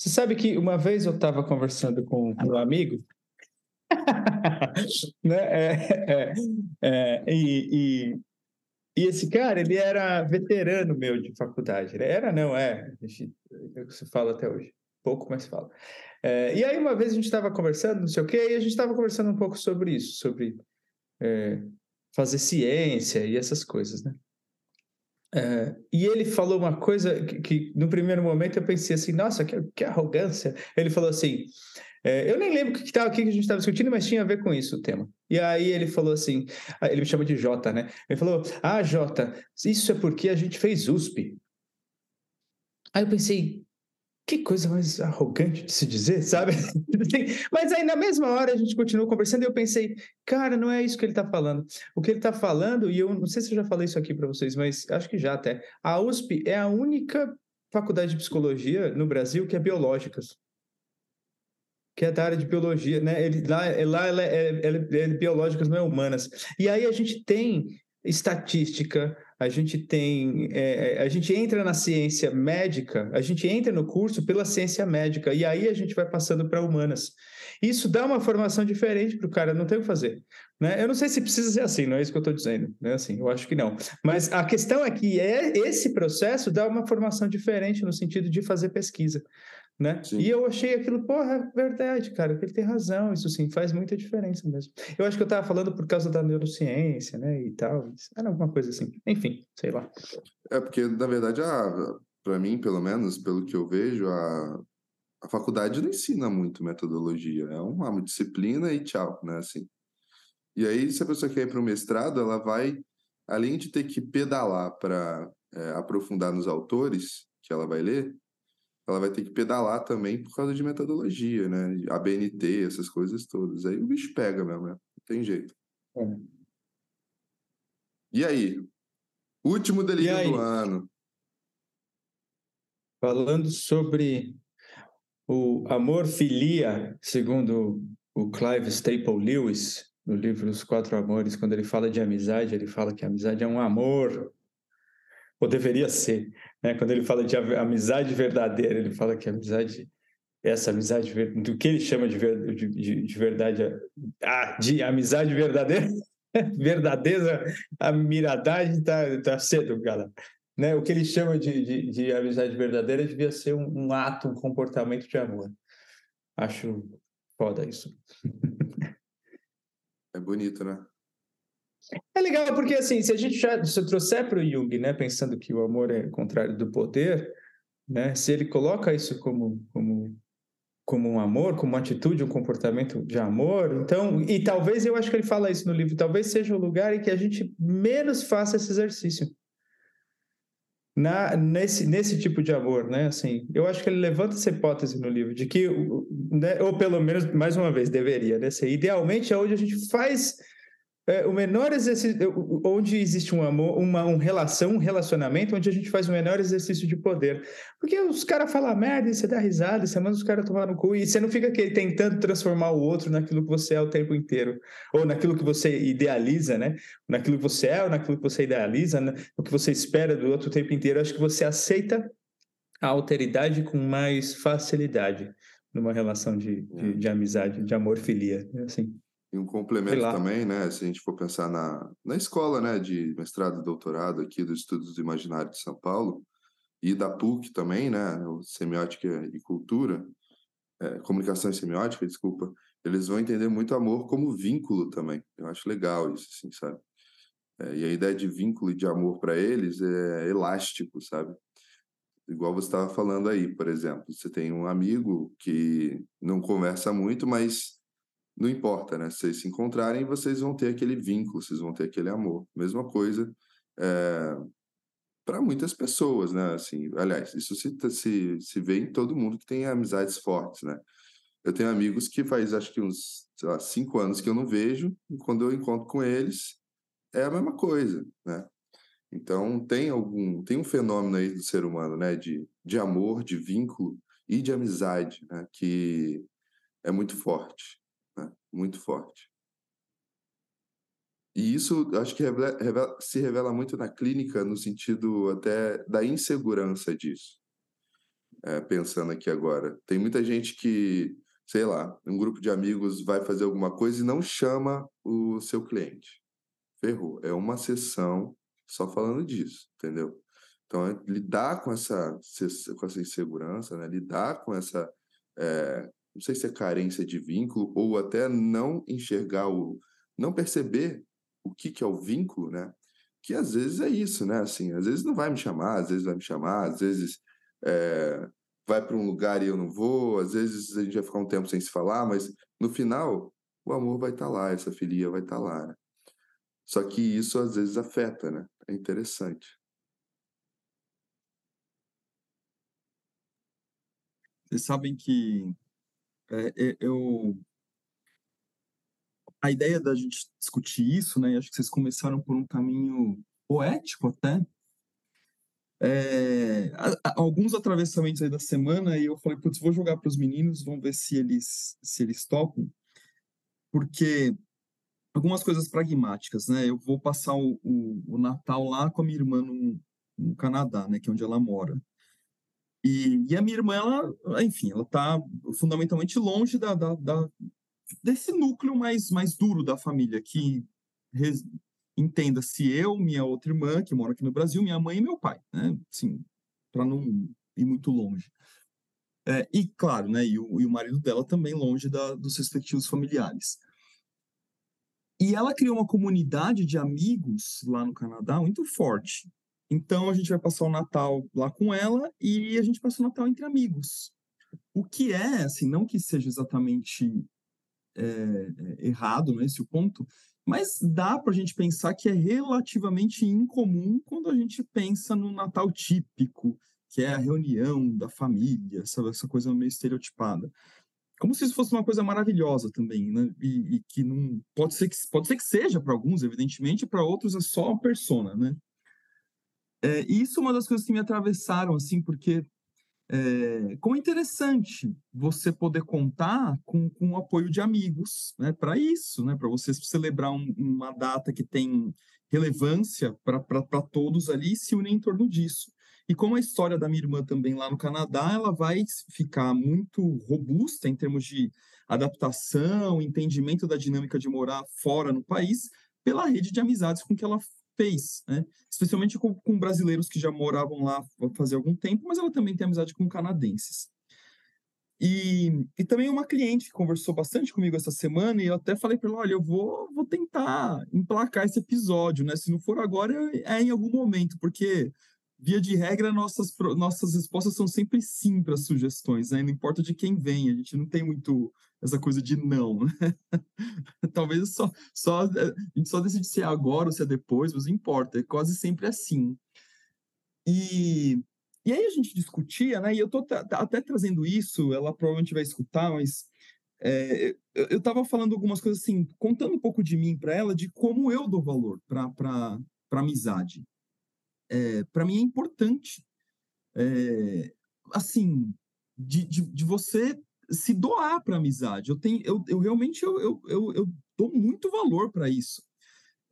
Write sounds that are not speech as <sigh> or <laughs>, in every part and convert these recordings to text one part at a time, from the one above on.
Você sabe que uma vez eu estava conversando com um amigo, <laughs> né? É, é, é, e, e, e, esse cara, ele era veterano meu de faculdade. Né? Era, não, é. É o que se fala até hoje. Pouco, mas fala. É, e aí, uma vez a gente estava conversando, não sei o quê, e a gente estava conversando um pouco sobre isso, sobre é, fazer ciência e essas coisas, né? É, e ele falou uma coisa que, que, no primeiro momento eu pensei assim, nossa, que, que arrogância. Ele falou assim, é, eu nem lembro o que, que, tava, que a gente estava discutindo, mas tinha a ver com isso o tema. E aí ele falou assim, ele me chama de Jota, né? Ele falou, ah, Jota, isso é porque a gente fez USP. Aí eu pensei, que coisa mais arrogante de se dizer, sabe? <laughs> Mas aí na mesma hora a gente continuou conversando e eu pensei, cara, não é isso que ele está falando. O que ele está falando, e eu não sei se eu já falei isso aqui para vocês, mas acho que já até. A USP é a única faculdade de psicologia no Brasil que é biológicas. Que é da área de biologia, né? Ele, lá lá ela é, ela é, é biológicas, não é humanas. E aí a gente tem estatística, a gente tem, é, é, a gente entra na ciência médica, a gente entra no curso pela ciência médica e aí a gente vai passando para humanas. Isso dá uma formação diferente para o cara, não tem o que fazer. Né? Eu não sei se precisa ser assim, não é isso que eu estou dizendo. Né? Assim, eu acho que não. Mas a questão é que é, esse processo dá uma formação diferente no sentido de fazer pesquisa né? Sim. E eu achei aquilo, porra, é verdade, cara, ele tem razão, isso sim, faz muita diferença mesmo. Eu acho que eu estava falando por causa da neurociência, né, e tal, era alguma coisa assim. Enfim, sei lá. É porque, na verdade, para mim, pelo menos, pelo que eu vejo, a, a faculdade não ensina muito metodologia, é uma disciplina e tchau, né, assim. E aí, se a pessoa quer ir para o mestrado, ela vai, além de ter que pedalar para é, aprofundar nos autores que ela vai ler, ela vai ter que pedalar também por causa de metodologia, né? ABNT, essas coisas todas. Aí o bicho pega mesmo, né? Não tem jeito. É. E aí? Último delírio do ano. Falando sobre o amor filia, segundo o Clive Staple Lewis, no livro Os Quatro Amores, quando ele fala de amizade, ele fala que a amizade é um amor ou deveria ser. Né? Quando ele fala de amizade verdadeira, ele fala que a amizade, essa amizade, do que ele chama de, ver, de, de, de verdade, ah, de amizade verdadeira, <laughs> verdadeira, a miradade está tá cedo, galera. Né? O que ele chama de, de, de amizade verdadeira devia ser um, um ato, um comportamento de amor. Acho foda isso. <laughs> É bonito, né? É legal porque, assim, se a gente já se trouxer para o Jung, né, pensando que o amor é contrário do poder, né, se ele coloca isso como, como, como um amor, como uma atitude, um comportamento de amor, então, e talvez eu acho que ele fala isso no livro, talvez seja o lugar em que a gente menos faça esse exercício. Na, nesse, nesse tipo de amor, né? Assim, eu acho que ele levanta essa hipótese no livro de que, né, ou pelo menos mais uma vez deveria, né? Ser, idealmente é onde a gente faz é, o menor exercício, onde existe um amor, uma um relação, um relacionamento, onde a gente faz o menor exercício de poder. Porque os caras falam merda e você dá risada, você manda os caras tomar no cu, e você não fica tentando transformar o outro naquilo que você é o tempo inteiro, ou naquilo que você idealiza, né? Naquilo que você é, ou naquilo que você idealiza, né? o que você espera do outro o tempo inteiro. Acho que você aceita a alteridade com mais facilidade numa relação de, de, de amizade, de amor-filia, assim. E um complemento também, né? Se a gente for pensar na, na escola, né, de mestrado e doutorado aqui dos Estudos do Imaginário de São Paulo e da PUC também, né, Semiótica e Cultura, é, Comunicação e Semiótica, desculpa, eles vão entender muito amor como vínculo também. Eu acho legal isso, assim, sabe? É, e a ideia de vínculo e de amor para eles é elástico, sabe? Igual você estava falando aí, por exemplo, você tem um amigo que não conversa muito, mas não importa, né? Se vocês se encontrarem, vocês vão ter aquele vínculo, vocês vão ter aquele amor. Mesma coisa é, eh, para muitas pessoas, né? Assim, aliás, isso se, se, se vê em todo mundo que tem amizades fortes, né? Eu tenho amigos que faz acho que uns lá, cinco anos que eu não vejo, e quando eu encontro com eles, é a mesma coisa, né? Então tem algum tem um fenômeno aí do ser humano, né? De, de amor, de vínculo e de amizade, né? Que é muito forte muito forte. E isso acho que revela, revela, se revela muito na clínica, no sentido até da insegurança disso. é, pensando aqui agora. Tem muita gente que, sei lá, um grupo de amigos vai fazer alguma coisa e não chama o seu cliente. Ferrou. É uma sessão só falando disso, entendeu? Então, é lidar com essa, com essa insegurança, né? lidar com essa, é, não sei se é carência de vínculo ou até não enxergar o, não perceber o que, que é o vínculo, né? Que às vezes é isso, né? Assim, às vezes não vai me chamar, às vezes vai me chamar, às vezes é, vai para um lugar e eu não vou, às vezes a gente vai ficar um tempo sem se falar, mas no final o amor vai estar tá lá, essa filia vai estar tá lá, né? Só que isso às vezes afeta, né? É interessante. Vocês sabem que é, eu a ideia da gente discutir isso, né? Acho que vocês começaram por um caminho poético até. É, alguns atravessamentos aí da semana e eu falei, putz, vou jogar para os meninos, vamos ver se eles se eles topam, porque algumas coisas pragmáticas, né? Eu vou passar o, o, o Natal lá com a minha irmã no, no, Canadá, né? Que é onde ela mora. E, e a minha irmã, ela, enfim, ela está fundamentalmente longe da, da, da desse núcleo mais, mais duro da família, que entenda-se eu, minha outra irmã, que mora aqui no Brasil, minha mãe e meu pai, né? Sim, para não ir muito longe. É, e, claro, né, e o, e o marido dela também longe da, dos respectivos familiares. E ela criou uma comunidade de amigos lá no Canadá muito forte. Então, a gente vai passar o Natal lá com ela e a gente passa o Natal entre amigos. O que é, assim, não que seja exatamente é, errado, esse é o ponto, mas dá para a gente pensar que é relativamente incomum quando a gente pensa no Natal típico, que é a reunião da família, essa, essa coisa meio estereotipada. Como se isso fosse uma coisa maravilhosa também, né? E, e que não pode ser que pode ser que seja para alguns, evidentemente, para outros é só uma persona, né? É, isso é uma das coisas que me atravessaram, assim, porque é, como é interessante você poder contar com, com o apoio de amigos, né, para isso, né, para você celebrar um, uma data que tem relevância para todos ali e se unir em torno disso. E como a história da minha irmã também lá no Canadá, ela vai ficar muito robusta em termos de adaptação, entendimento da dinâmica de morar fora no país, pela rede de amizades com que ela fez, né? especialmente com, com, brasileiros que já moravam lá fazia algum tempo, mas ela também tem amizade com canadenses. E, e também uma cliente que conversou bastante comigo essa semana, e eu até falei para ela: olha, eu vou, vou tentar emplacar esse episódio, né? Se não for agora, é em algum momento, porque via de regra, nossas, nossas respostas são sempre sim para sugestões, né? Não importa de quem vem, a gente não tem muito essa coisa de não. Né? <laughs> Talvez só, só, a gente só decide se é agora ou se é depois, mas importa, é quase sempre assim. E, e aí a gente discutia, né? E eu tô até trazendo isso, ela provavelmente vai escutar, mas é, eu estava falando algumas coisas assim, contando um pouco de mim para ela, de como eu dou valor para amizade é, para mim é importante. É, assim, de, de, de, você se doar para amizade. Eu, tenho, eu, eu realmente eu, eu, eu, eu dou muito valor para isso.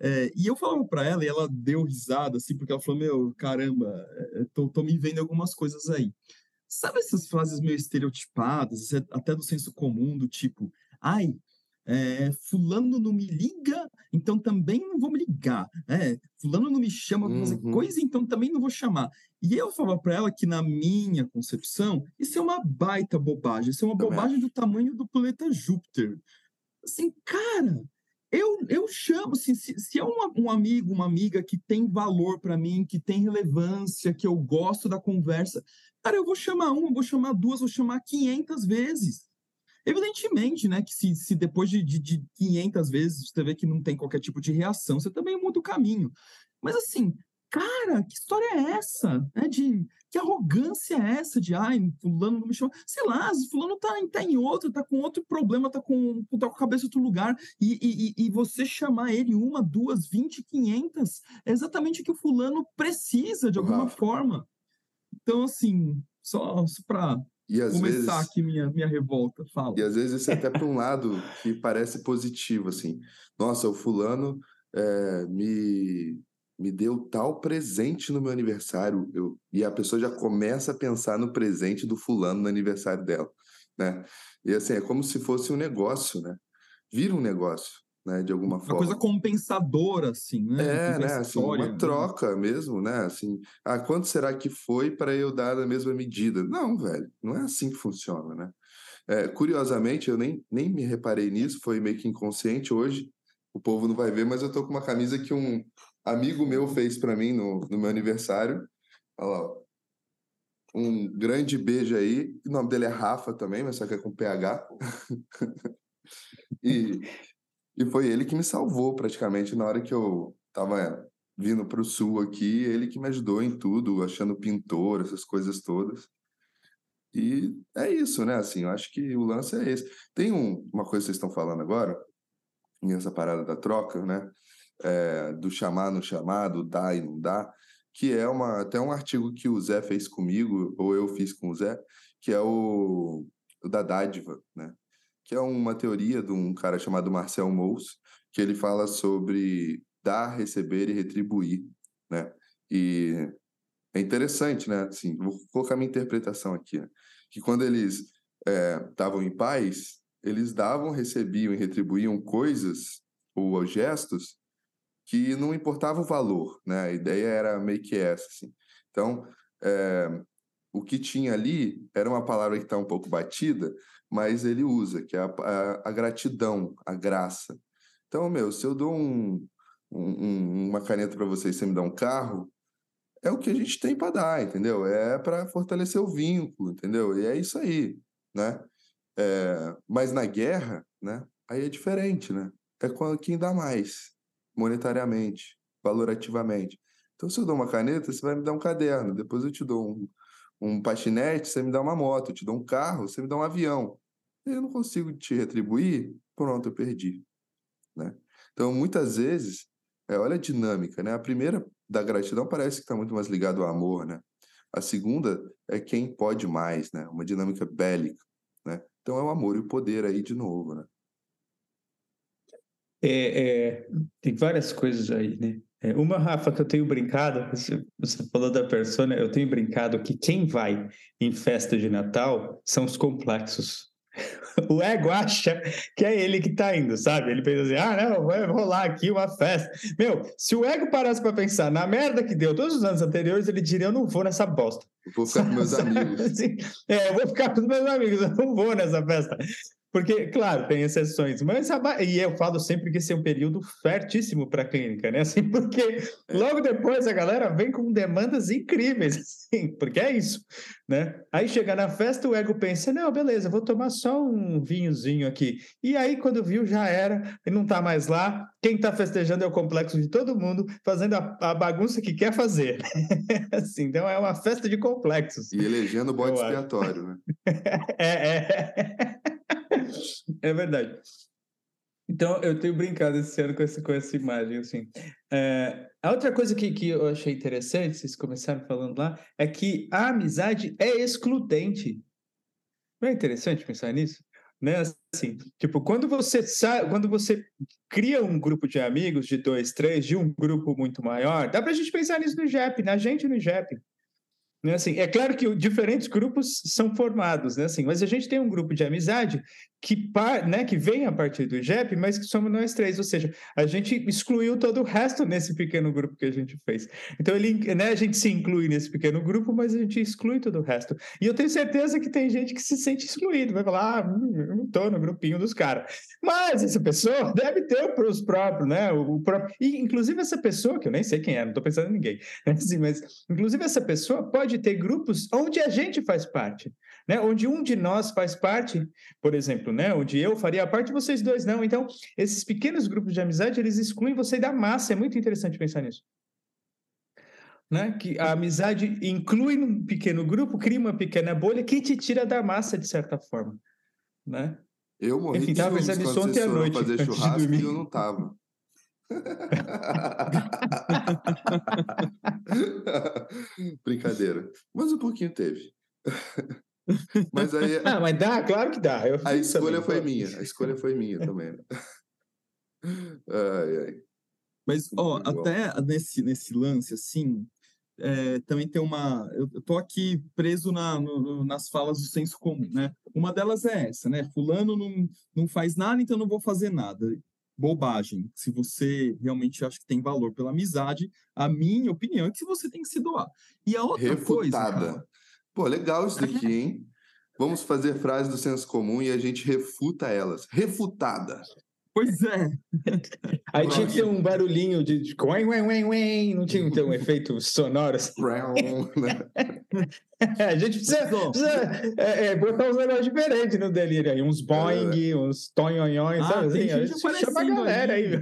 É, e eu falava para ela, e ela deu risada, assim, porque ela falou: Meu, caramba, tô, tô me vendo algumas coisas aí. Sabe essas frases meio estereotipadas, até do senso comum, do tipo, ai, é, fulano não me liga, então também não vou me ligar. É, fulano não me chama para fazer uhum. coisa, então também não vou chamar. E eu falava para ela que, na minha concepção, isso é uma baita bobagem. Isso é uma também bobagem do tamanho do planeta Júpiter. Assim, cara, eu, eu chamo, assim, se, se é uma, um amigo, uma amiga que tem valor para mim, que tem relevância, que eu gosto da conversa, cara, eu vou chamar uma, vou chamar duas, vou chamar 500 vezes. Evidentemente, né, que se, se depois de, de, de 500 vezes você vê que não tem qualquer tipo de reação, você também muda o caminho. Mas assim, cara, que história é essa? É de que arrogância é essa de ai, fulano não me chama? Sei lá, fulano tá, tá em outro, tá com outro problema, tá com, tá com a cabeça em outro lugar, e, e, e você chamar ele uma, duas, vinte, quinhentas, é exatamente o que o fulano precisa de alguma forma. Então, assim, só, só para e às começar vezes, aqui minha, minha revolta, fala. E às vezes isso é até para um <laughs> lado que parece positivo, assim. Nossa, o fulano é, me, me deu tal presente no meu aniversário, eu, e a pessoa já começa a pensar no presente do fulano no aniversário dela, né? E assim, é como se fosse um negócio, né? Vira um negócio, né? De alguma forma. Uma coisa compensadora, assim, né? É, né? Assim, uma né? troca mesmo, né? Assim, ah, quanto será que foi para eu dar na mesma medida? Não, velho, não é assim que funciona, né? É, curiosamente, eu nem, nem me reparei nisso, foi meio que inconsciente hoje. O povo não vai ver, mas eu tô com uma camisa que um amigo meu fez para mim no, no meu aniversário. Olha lá, ó. Um grande beijo aí. O nome dele é Rafa também, mas só que é com PH. <laughs> e, e foi ele que me salvou praticamente na hora que eu tava vindo para o sul aqui, ele que me ajudou em tudo, achando pintor, essas coisas todas. E é isso, né? Assim, eu acho que o lance é esse. Tem um, uma coisa que vocês estão falando agora, nessa parada da troca, né? É, do chamar, no chamado, dá e não dá, que é uma, até um artigo que o Zé fez comigo, ou eu fiz com o Zé, que é o, o da dádiva, né? Que é uma teoria de um cara chamado Marcel Mauss, que ele fala sobre dar, receber e retribuir, né? E é interessante, né? Assim, vou colocar minha interpretação aqui, né? que quando eles estavam é, em paz, eles davam, recebiam e retribuíam coisas ou gestos que não importava o valor, né? A ideia era meio que essa, assim. Então, é, o que tinha ali era uma palavra que está um pouco batida, mas ele usa, que é a, a, a, gratidão, a graça. Então, meu, se eu dou um, um, uma caneta para você e você me dá um carro, é o que a gente tem para dar, entendeu? É para fortalecer o vínculo, entendeu? E é isso aí, né? É, mas na guerra, né? Aí é diferente, né? É quem dá mais, monetariamente, valorativamente. Então, se eu dou uma caneta, você vai me dar um caderno. Depois eu te dou um, um patinete, você me dá uma moto. Eu te dou um carro, você me dá um avião. Eu não consigo te retribuir, pronto, eu perdi. Né? Então, muitas vezes, é, olha a dinâmica, né? A primeira da gratidão parece que está muito mais ligado ao amor, né? A segunda é quem pode mais, né? Uma dinâmica bélica, né? Então é o amor e o poder aí de novo, né? É, é, tem várias coisas aí, né? É, uma, Rafa, que eu tenho brincado, você, falou da persona, eu tenho brincado que quem vai em festa de Natal são os complexos. <laughs> o ego acha que é ele que tá indo, sabe? Ele pensa assim: ah, não, vai rolar aqui uma festa. Meu, se o ego parasse para pensar na merda que deu todos os anos anteriores, ele diria: eu não vou nessa bosta. Eu vou ficar com meus <laughs> amigos. Assim, é, eu vou ficar com os meus amigos, eu não vou nessa festa. Porque, claro, tem exceções, mas a, e eu falo sempre que esse é um período fertíssimo para a clínica, né? Assim, porque é. logo depois a galera vem com demandas incríveis, <laughs> assim, porque é isso, né? Aí chega na festa, o ego pensa: não, beleza, vou tomar só um vinhozinho aqui. E aí, quando viu, já era, e não está mais lá. Quem está festejando é o complexo de todo mundo, fazendo a, a bagunça que quer fazer. <laughs> assim, então é uma festa de complexos. E elegendo o bode expiatório, né? <laughs> é, é. <laughs> É verdade. Então, eu tenho brincado esse ano com essa, com essa imagem, assim. É, a outra coisa que, que eu achei interessante, vocês começaram falando lá, é que a amizade é excludente. Não é interessante pensar nisso? Né? Assim, tipo, quando você sai, quando você cria um grupo de amigos, de dois, três, de um grupo muito maior, dá pra gente pensar nisso no JEP, na gente no JEP. Né, assim, é claro que diferentes grupos são formados, né, assim, mas a gente tem um grupo de amizade que, né, que vem a partir do JEP, mas que somos nós três, ou seja, a gente excluiu todo o resto nesse pequeno grupo que a gente fez. Então, ele, né, a gente se inclui nesse pequeno grupo, mas a gente exclui todo o resto. E eu tenho certeza que tem gente que se sente excluído, vai falar, ah, hum, não estou no grupinho dos caras. Mas essa pessoa <laughs> deve ter os próprios, né, o próprio... E, inclusive, essa pessoa, que eu nem sei quem é, não estou pensando em ninguém, <laughs> né, assim, mas, inclusive, essa pessoa pode ter grupos onde a gente faz parte né? Onde um de nós faz parte, por exemplo, né? Onde eu faria parte, vocês dois não. Então, esses pequenos grupos de amizade, eles excluem você da massa. É muito interessante pensar nisso. Né? Que a amizade inclui num pequeno grupo, cria uma pequena bolha que te tira da massa, de certa forma. Né? Eu morri Enfim, de tava pensando nisso ontem à noite. Fazer churrasco e eu não tava. <laughs> <laughs> Brincadeira. Mas um pouquinho teve. <laughs> Mas aí. Ah, mas dá, claro que dá. a escolha também, foi minha. A escolha foi minha também. <laughs> Ai, ai. Mas, ó, até nesse, nesse lance, assim, é, também tem uma. Eu, eu tô aqui preso na, no, nas falas do senso comum, né? Uma delas é essa, né? Fulano não, não faz nada, então não vou fazer nada. Bobagem. Se você realmente acha que tem valor pela amizade, a minha opinião é que você tem que se doar. E a outra Refutada. coisa. Cara, Pô, legal isso daqui, hein? Vamos fazer frases do senso comum e a gente refuta elas. Refutada. Pois é. Aí tinha que ter um barulhinho de, não tinha que ter um efeito sonoro assim. <laughs> a gente precisa, precisa é, é, botar uns negócios diferentes no delírio aí, uns boing, é. uns tonhonhões, ah, sabe assim? A gente chama a galera aí, aí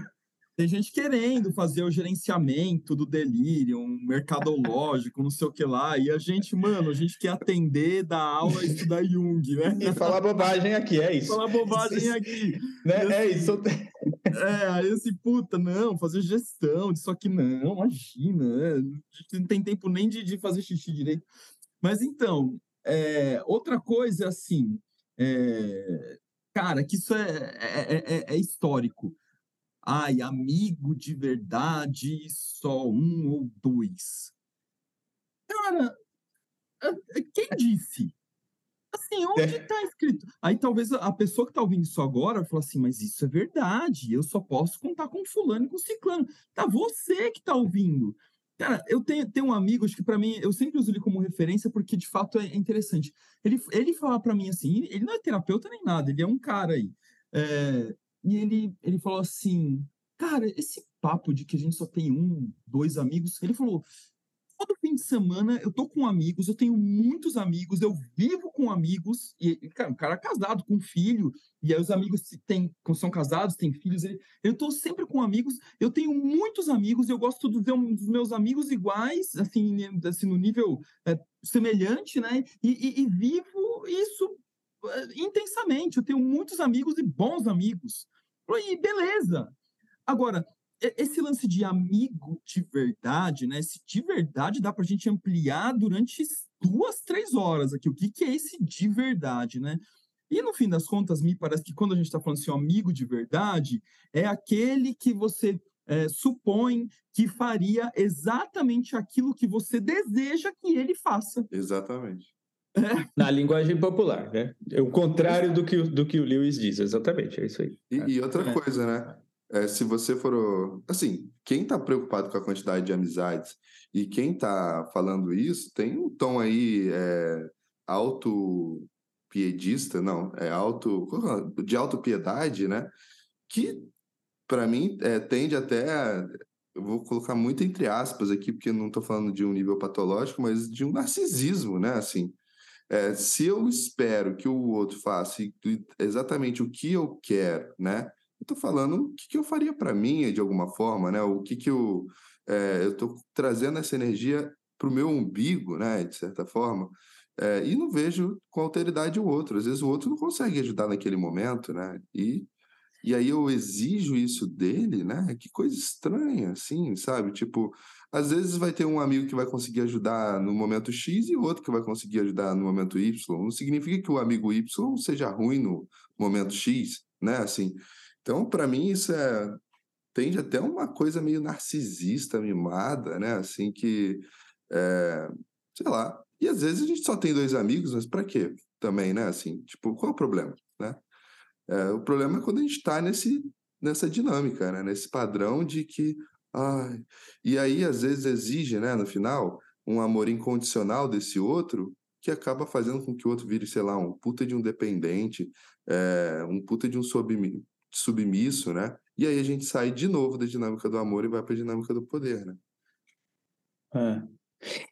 tem gente querendo fazer o gerenciamento do delírio, um mercadológico, não sei o que lá. E a gente, mano, a gente quer atender, dar aula e estudar Jung, né? E falar bobagem aqui, é isso. Falar bobagem aqui. Né? É assim, é isso. É, aí assim, puta, não, fazer gestão disso aqui não, imagina. A gente não tem tempo nem de, de fazer xixi direito. Mas então, é, outra coisa, assim, é, cara, que isso é, é, é, é histórico ai, amigo de verdade, só um ou dois. Cara, quem disse? Assim, onde está escrito? Aí talvez a pessoa que está ouvindo isso agora vai falar assim, mas isso é verdade, eu só posso contar com fulano e com ciclano. Tá você que está ouvindo. Cara, eu tenho, tenho um amigo, acho que para mim, eu sempre uso ele como referência porque de fato é interessante. Ele, ele fala para mim assim, ele não é terapeuta nem nada, ele é um cara aí. É, e ele, ele falou assim: Cara, esse papo de que a gente só tem um, dois amigos. Ele falou: todo fim de semana eu tô com amigos, eu tenho muitos amigos, eu vivo com amigos, e, cara, um cara casado, com filho, e aí os amigos têm, são casados, têm filhos, ele, eu tô sempre com amigos, eu tenho muitos amigos, eu gosto dos, dos meus amigos iguais, assim, assim no nível é, semelhante, né, e, e, e vivo isso é, intensamente, eu tenho muitos amigos e bons amigos. E beleza. Agora, esse lance de amigo de verdade, né? Esse de verdade dá para a gente ampliar durante duas, três horas aqui. O que, que é esse de verdade, né? E no fim das contas, me parece que quando a gente está falando assim, um amigo de verdade, é aquele que você é, supõe que faria exatamente aquilo que você deseja que ele faça. Exatamente. <laughs> Na linguagem popular, né? É o contrário do que, do que o Lewis diz, exatamente, é isso aí. E, e outra é. coisa, né? É, se você for. Assim, quem está preocupado com a quantidade de amizades e quem está falando isso tem um tom aí é, auto-piedista, não, é auto. De autopiedade, né? Que, para mim, é, tende até. Eu vou colocar muito entre aspas aqui, porque não estou falando de um nível patológico, mas de um narcisismo, né? Assim, é, se eu espero que o outro faça exatamente o que eu quero, né? Eu estou falando o que, que eu faria para mim, de alguma forma, né? O que, que eu é, eu estou trazendo essa energia para o meu umbigo, né? De certa forma. É, e não vejo com alteridade o outro. Às vezes o outro não consegue ajudar naquele momento, né? E, e aí eu exijo isso dele, né? Que coisa estranha, assim, sabe? Tipo, às vezes vai ter um amigo que vai conseguir ajudar no momento X e outro que vai conseguir ajudar no momento Y. Não significa que o amigo Y seja ruim no momento X, né? Assim, então, para mim, isso é tende até uma coisa meio narcisista, mimada, né? Assim que, é, sei lá. E às vezes a gente só tem dois amigos, mas para quê? Também, né? Assim, tipo, qual é o problema, né? É, o problema é quando a gente está nesse nessa dinâmica, né? Nesse padrão de que, ai, e aí às vezes exige, né? No final, um amor incondicional desse outro que acaba fazendo com que o outro vire, sei lá, um puta de um dependente, é, um puta de um submisso né? E aí a gente sai de novo da dinâmica do amor e vai para a dinâmica do poder, né? É.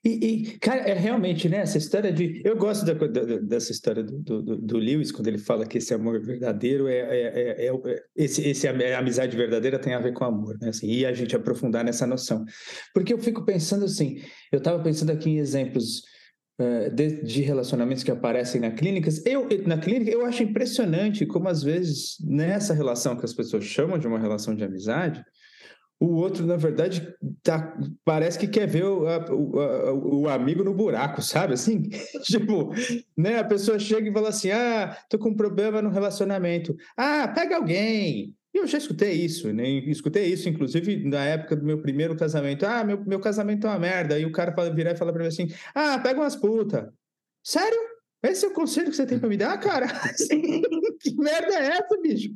E, e, cara, é realmente, né? Essa história de. Eu gosto da, da, dessa história do, do, do, Lewis, quando ele fala que esse amor verdadeiro é. é, é, é, é esse, esse a amizade verdadeira tem a ver com amor, né? Assim, e a gente aprofundar nessa noção. Porque eu fico pensando assim, eu estava pensando aqui em exemplos eh, de, de, relacionamentos que aparecem na clínica, eu na clínica eu acho impressionante como às vezes nessa relação que as pessoas chamam de uma relação de amizade, o outro na verdade tá, parece que quer ver o, a, o, o amigo no buraco, sabe? Assim, <laughs> tipo, né? A pessoa chega e fala assim: "Ah, tô com um problema no relacionamento. Ah, pega alguém." E eu já escutei isso, né? Escutei isso, inclusive, na época do meu primeiro casamento. Ah, meu, meu casamento é uma merda. E o cara fala, virar e fala pra mim assim: Ah, pega umas putas. Sério? Esse é o conselho que você tem pra me dar, cara? <laughs> Assim, que merda é essa, bicho?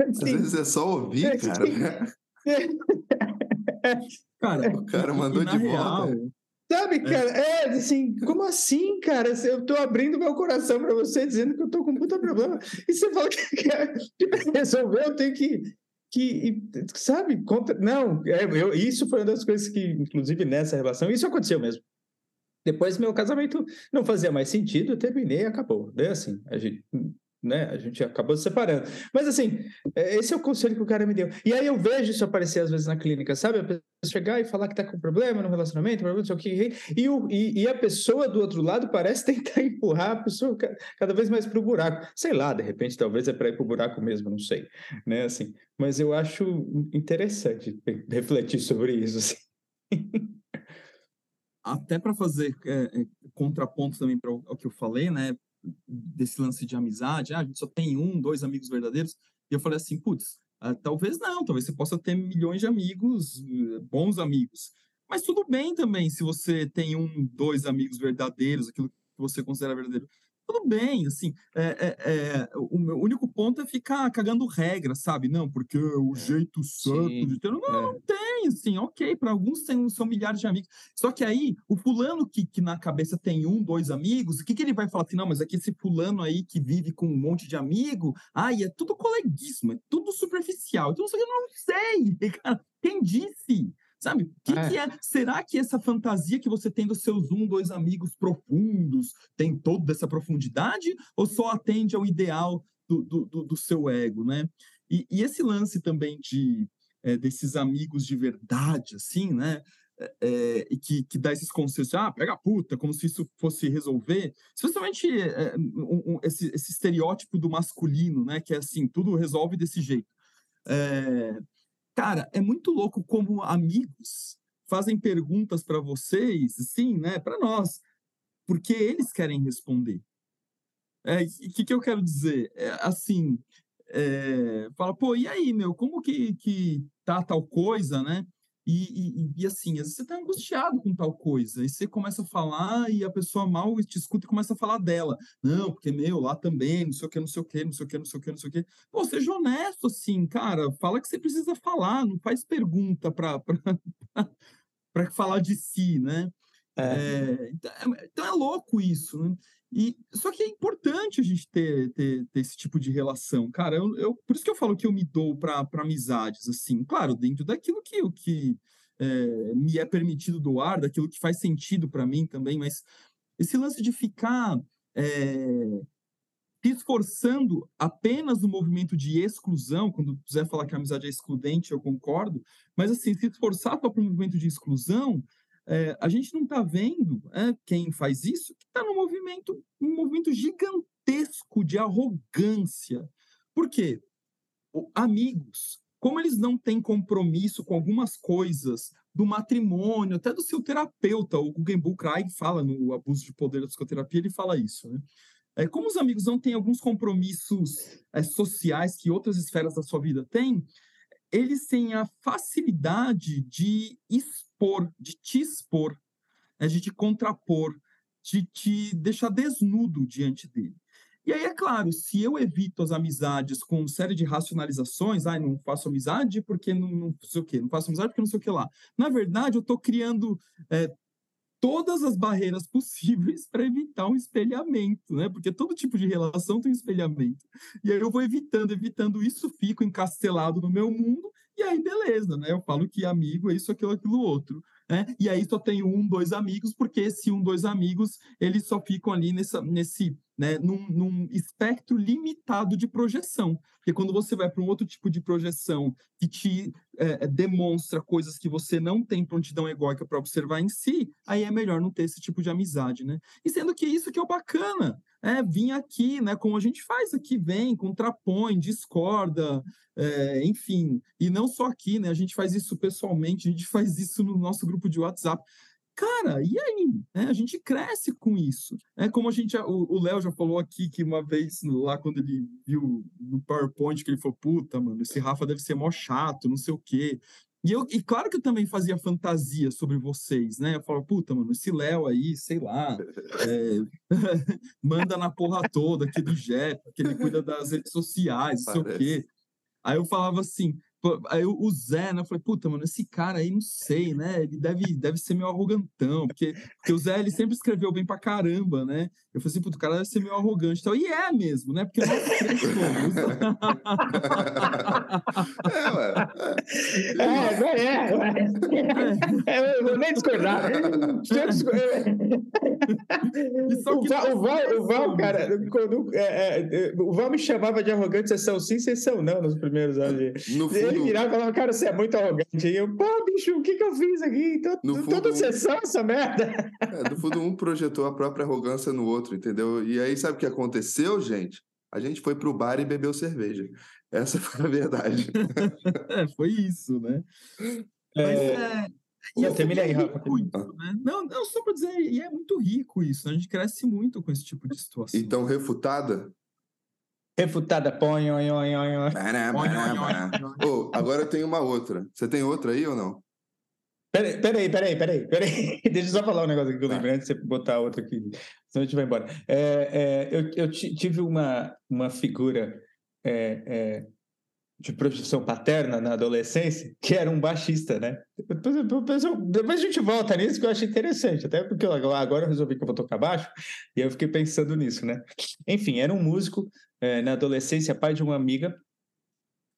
Assim, Às vezes é só ouvir, é, cara. <laughs> cara, o cara mandou de real, volta. Sabe, é. cara? É. é, assim, como assim, cara? Eu tô abrindo meu coração para você, dizendo que eu tô com puta problema. E você fala que, <laughs> que resolver, eu tenho que. que sabe? Contra... Não, é, eu, isso foi uma das coisas que, inclusive, nessa relação, isso aconteceu mesmo. Depois meu casamento não fazia mais sentido, eu terminei e acabou. Daí assim, a gente né? A gente acabou se separando. Mas assim, é, esse é o conselho que o cara me deu. E aí eu vejo isso aparecer às vezes na clínica, sabe? A pessoa chegar e falar que tá com problema no relacionamento, problema, não sei o que, e, o, e, e, a pessoa do outro lado parece <laughs> tentar empurrar a pessoa cada vez mais pro buraco. Sei lá, de repente, talvez é para ir pro buraco mesmo, não sei, né? Assim, mas eu acho interessante refletir sobre isso. Assim. Até para fazer é, é, contraponto também para o que eu falei, né? Desse lance de amizade, ah, a gente só tem um, dois amigos verdadeiros. E eu falei assim, putz, ah, talvez não, talvez você possa ter milhões de amigos, eh, bons amigos. Mas tudo bem também se você tem um, dois amigos verdadeiros, aquilo que você considera verdadeiro tudo bem, assim, é, é, é, o meu único ponto é ficar cagando regra, sabe? Não, porque o é, jeito santo de ter. Não, é. não tem, assim, ok, para alguns tem, são milhares de amigos. Só que aí, o fulano que, que na cabeça tem um, dois amigos, o que, que ele vai falar assim? Não, mas aqui esse fulano aí que vive com um monte de amigo, ai, é tudo coleguismo, é tudo superficial. Então, eu não sei, <laughs> cara, quem disse? Sabe? Que é. que é? Será que essa fantasia que você tem dos seus um, dois amigos profundos tem toda essa profundidade? Ou só atende ao ideal do, do, do, seu ego, né? E, e, esse lance também de é, desses amigos de verdade, assim, né? É, é, e que, que dá esses conselhos, ah, pega a puta, como se isso fosse resolver, especialmente é, um, um, esse, esse, estereótipo do masculino, né, que é assim, tudo resolve desse jeito. É, Cara, é muito louco como amigos fazem perguntas para vocês, sim, né, para nós, porque eles querem responder. É, o que, que eu quero dizer? É, assim, é, fala, pô, e aí, meu, como que, que tá tal coisa, né? E, e, e, assim, às vezes você está angustiado com tal coisa, e você começa a falar e a pessoa mal te escuta e começa a falar dela. Não, porque, meu, lá também, não sei o que, não sei o que, não sei o que, não sei o que, não sei o que. Pô, seja honesto, assim, cara, fala que você precisa falar, não faz pergunta para <laughs> falar de si, né? É. É, então, é, então é louco isso, né? E, só que é importante a gente ter, ter, ter esse tipo de relação, cara. Eu, eu, por isso que eu falo que eu me dou para amizades, assim, claro, dentro daquilo que, o que é, me é permitido doar, daquilo que faz sentido para mim também, mas esse lance de ficar é, esforçando apenas no movimento de exclusão, quando quiser falar que a amizade é excludente, eu concordo, mas assim, se esforçar para o movimento de exclusão, é, a gente não está vendo é, quem faz isso, que está no movimento, um movimento gigantesco de arrogância. Por quê? Amigos, como eles não têm compromisso com algumas coisas do matrimônio, até do seu terapeuta, o Guggenbuch Craig fala no Abuso de Poder da Psicoterapia, ele fala isso, né? É, como os amigos não têm alguns compromissos é, sociais que outras esferas da sua vida têm, eles têm a facilidade de expor, de te expor, né, de te contrapor, de te deixar desnudo diante dele. E aí, é claro, se eu evito as amizades com uma série de racionalizações, ah, não faço amizade porque não, não sei o quê, não faço amizade porque não sei o que lá. Na verdade, eu estou criando é, todas as barreiras possíveis para evitar um espelhamento, né? Porque todo tipo de relação tem um espelhamento. E aí eu vou evitando, evitando isso, fico encastelado no meu mundo, e aí beleza, né? Eu falo que amigo é isso, aquilo, aquilo outro. Né? E aí só tenho um, dois amigos, porque esse um, dois amigos, eles só ficam ali nessa, nesse né, num, num, espectro limitado de projeção. Porque quando você vai para um outro tipo de projeção que te é, é demonstra coisas que você não tem prontidão egóica para observar em si, aí é melhor não ter esse tipo de amizade, né? E sendo que isso que é o bacana, é vir aqui, né, como a gente faz aqui, vem, contrapõe, discorda, é, enfim. E não só aqui, né? A gente faz isso pessoalmente, a gente faz isso no nosso grupo de WhatsApp cara, e aí? É, a gente cresce com isso. É como a gente, o Léo já falou aqui que uma vez lá quando ele viu no PowerPoint que ele falou, puta, mano, esse Rafa deve ser mó chato, não sei o quê. E, eu, e claro que eu também fazia fantasia sobre vocês, né? Eu falava, puta, mano, esse Léo aí, sei lá, é, <laughs> manda na porra toda aqui do Jet, que ele cuida das redes sociais, não sei o quê. Aí eu falava assim, Aí o Zé, né? Eu falei, puta, mano, esse cara aí, não sei, né? Ele deve, deve ser meio arrogantão, porque, porque o Zé, ele sempre escreveu bem pra caramba, né? Eu falei assim, puta, o cara deve ser meio arrogante. Então, e é mesmo, né? Porque nós <laughs> três é, ué. É, é, é, é. Eu vou nem discordar. <laughs> o, Val, o, Val, o Val, cara, quando, é, é, o Val me chamava de arrogante, sessão sim, sessão não, nos primeiros anos. No fundo, ele virava e falava, cara, você é muito arrogante. E eu, pô, bicho, o que que eu fiz aqui? Tô, no fundo, toda sessão essa merda. <laughs> É, no fundo, um projetou a própria arrogância no outro, entendeu? E aí, sabe o que aconteceu, gente? A gente foi pro bar e bebeu cerveja. Essa <laughs> foi a verdade. é, foi isso, né? É... Mas é... E é termina aí, Rafa. Né? Não, não, só para dizer, e é muito rico isso, né? a gente cresce muito com esse tipo de situação. Então, refutada, Refutada, põe, oi, oi, oi, oi. Oh, agora eu tenho uma outra. Você tem outra aí ou não? Peraí, peraí, peraí, peraí, peraí. <laughs> Deixa eu só falar um negócio aqui que eu lembrei antes de você botar outra aqui, senão a gente vai embora. É, é, eu, eu tive uma, uma figura é, é, de projeção paterna na adolescência que era um baixista, né? Depois, depois, depois, a gente volta nisso que eu achei interessante, até porque eu, agora eu resolvi que eu vou tocar baixo e eu fiquei pensando nisso, né? Enfim, era um músico é, na adolescência, pai de uma amiga,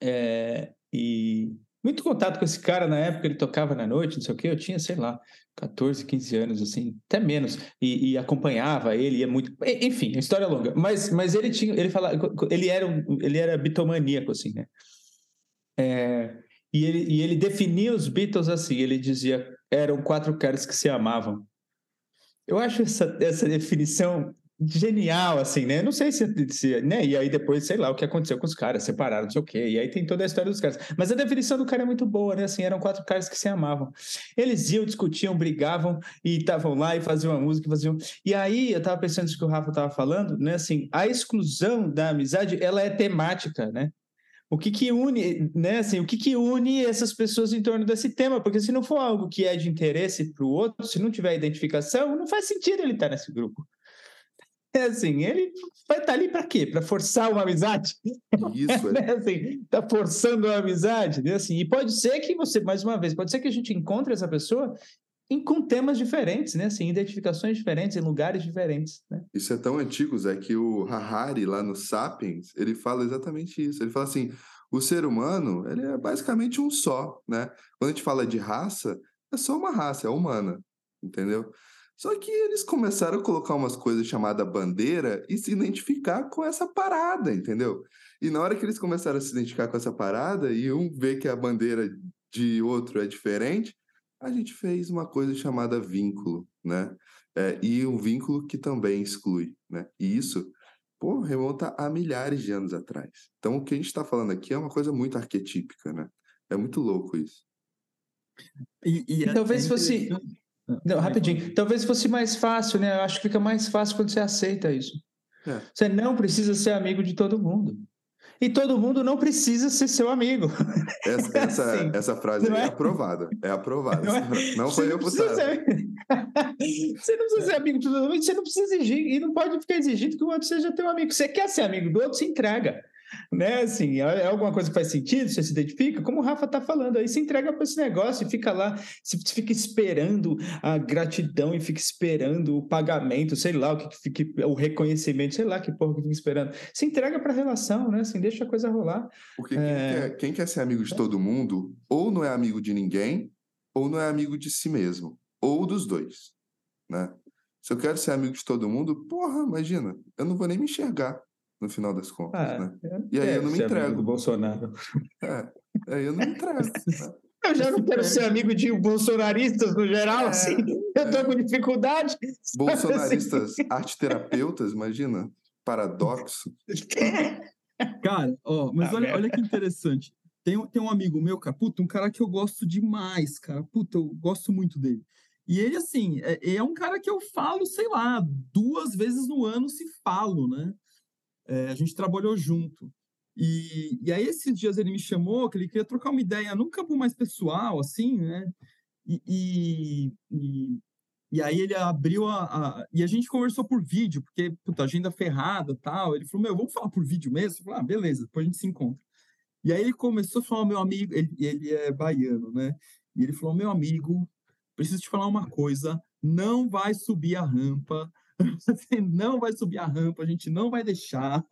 é, e muito contato com esse cara na época, ele tocava na noite, não sei o quê, eu tinha, sei lá, 14, 15 anos, assim, até menos, e, e acompanhava ele, ia muito, enfim, história longa, mas, mas ele tinha, ele falava, ele era, ele era bitomaníaco, assim, né? É, e, ele, e ele definia os Beatles assim, ele dizia, eram quatro caras que se amavam. Eu acho essa, essa definição genial, assim, né? Não sei se, se, né? E aí depois, sei lá, o que aconteceu com os caras, separaram, não sei o quê. E aí tem toda a história dos caras. Mas a definição do cara é muito boa, né? Assim, eram quatro caras que se amavam. Eles iam, discutiam, brigavam e estavam lá e faziam a música, faziam. E aí eu tava pensando isso que o Rafa tava falando, né? Assim, a exclusão da amizade, ela é temática, né? O que que une, né, assim, o que que une essas pessoas em torno desse tema? Porque se não for algo que é de interesse para o outro, se não tiver identificação, não faz sentido ele estar nesse grupo. É assim, ele vai estar tá ali para quê? Para forçar uma amizade? Isso, <laughs> é. assim, tá forçando uma amizade, né? Assim, e pode ser que você, mais uma vez, pode ser que a gente encontre essa pessoa em, com temas diferentes, né? Assim, identificações diferentes, em lugares diferentes. Né? Isso é tão antigo, Zé, que o Harari, lá no Sapiens, ele fala exatamente isso. Ele fala assim, o ser humano, ele é basicamente um só, né? Quando a gente fala de raça, é só uma raça, é humana, entendeu? Só que eles começaram a colocar umas coisas chamadas bandeira e se identificar com essa parada, entendeu? E na hora que eles começaram a se identificar com essa parada e um vê que a bandeira de outro é diferente, a gente fez uma coisa chamada vínculo, né? É, e um vínculo que também exclui, né? E isso, pô, remonta a milhares de anos atrás. Então, o que a gente está falando aqui é uma coisa muito arquetípica, né? É muito louco isso. E, e, e talvez fosse não, rapidinho. Talvez fosse mais fácil, né? Eu acho que fica mais fácil quando você aceita isso. É. Você não precisa ser amigo de todo mundo. E todo mundo não precisa ser seu amigo. Essa, <laughs> essa, assim, essa frase é, é, aprovada. É aprovada. Não, é? <laughs> não foi refutada. Ser... você não precisa <laughs> ser amigo de todo mundo. Você não precisa exigir. E não pode ficar exigindo que o outro seja teu amigo. Você quer ser amigo do outro, se entrega né? Assim, é, é alguma coisa que faz sentido, você se identifica, como o Rafa está falando, aí você entrega para esse negócio e fica lá, você fica esperando a gratidão e fica esperando o pagamento, sei lá, o que fique, o reconhecimento, sei lá que porra que fica esperando. Se entrega para a relação, né? Assim, deixa a coisa rolar. Porque é... quem, quer, quem quer ser amigo de todo mundo, ou não é amigo de ninguém, ou não é amigo de si mesmo, ou dos dois, né? Se eu quero ser amigo de todo mundo, porra, imagina, eu não vou nem me enxergar no final das contas, ah, né? E aí eu não me entrego. Do Bolsonaro. É, aí eu não me entrego. Né? Eu já não quero ser amigo de bolsonaristas no geral, é, assim. Eu tô é. com dificuldade. Bolsonaristas arte-terapeutas, imagina? Paradoxo. <laughs> Cara, ó, mas ah, olha, olha que interessante. Tem, tem um amigo meu, cara, puta, um cara que eu gosto demais, cara. Puta, eu gosto muito dele. E ele, assim, é, é, um cara que eu falo, sei lá, duas vezes no ano se falo, né? É, a gente trabalhou junto. E, e aí, esses dias ele me chamou, que ele queria trocar uma ideia num campo mais pessoal, assim, né? E, e, e, e aí ele abriu a, a, E a gente conversou por vídeo, porque, puta, agenda ferrada tal. Ele falou, meu, vamos falar por vídeo mesmo? Eu falei, ah, beleza, depois a gente se encontra. E aí ele começou a falar, meu amigo, ele, ele é baiano, né? E ele falou, meu amigo, preciso te falar uma coisa, não vai subir a rampa <laughs> você não vai subir a rampa, a gente não vai deixar.